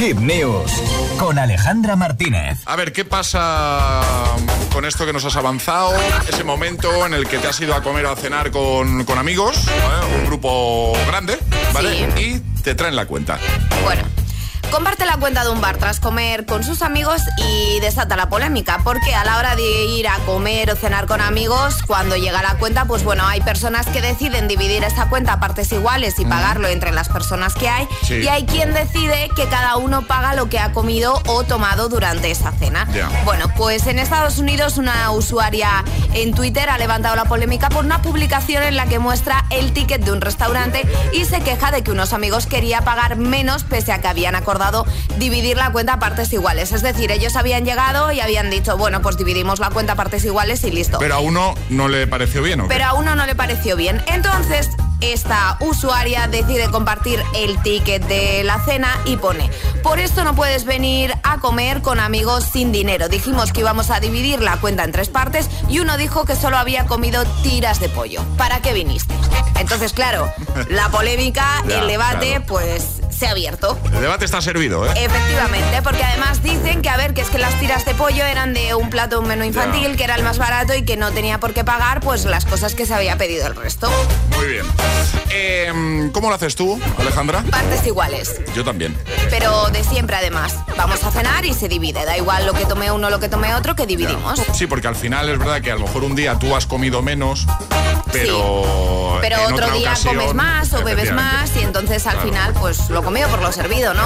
Hip News con Alejandra Martínez. A ver, ¿qué pasa con esto que nos has avanzado? Ese momento en el que te has ido a comer o a cenar con, amigos, un grupo grande, ¿vale? Y te traen la cuenta. Bueno. Comparte la cuenta de un bar tras comer con sus amigos y desata la polémica, porque a la hora de ir a comer o cenar con amigos, cuando llega la cuenta, pues bueno, hay personas que deciden dividir esa cuenta a partes iguales y pagarlo entre las personas que hay, y hay quien decide que cada uno paga lo que ha comido o tomado durante esa cena. Bueno, pues en Estados Unidos una usuaria en Twitter ha levantado la polémica por una publicación en la que muestra el ticket de un restaurante y se queja de que unos amigos quería pagar menos pese a que habían acordado dividir la cuenta a partes iguales. Es decir, ellos habían llegado y habían dicho, bueno, pues dividimos la cuenta a partes iguales y listo. Pero a uno no le pareció bien, ¿o Pero a uno no le pareció bien. Entonces, esta usuaria decide compartir el ticket de la cena y pone, por esto no puedes venir a comer con amigos sin dinero. Dijimos que íbamos a dividir la cuenta en tres partes y uno dijo que solo había comido tiras de pollo. ¿Para qué viniste? Entonces, claro, la polémica, el debate, pues se ha abierto. El debate está servido, ¿eh? Efectivamente, porque además dicen que, a ver, que es que las tiras de pollo eran de un plato, un menú infantil, que era el más barato y que no tenía por qué pagar, pues las cosas que se había pedido el resto. Muy bien. Em, ¿Cómo lo haces tú, Alejandra? Partes iguales. Yo también. Pero de siempre, además. Vamos a cenar y se divide. Da igual lo que tome uno, lo que tome otro, que dividimos. Sí, porque al final es verdad que a lo mejor un día tú has comido menos, pero. Pero otro día comes más o bebes más y entonces al final, pues lo comido por lo servido, ¿no?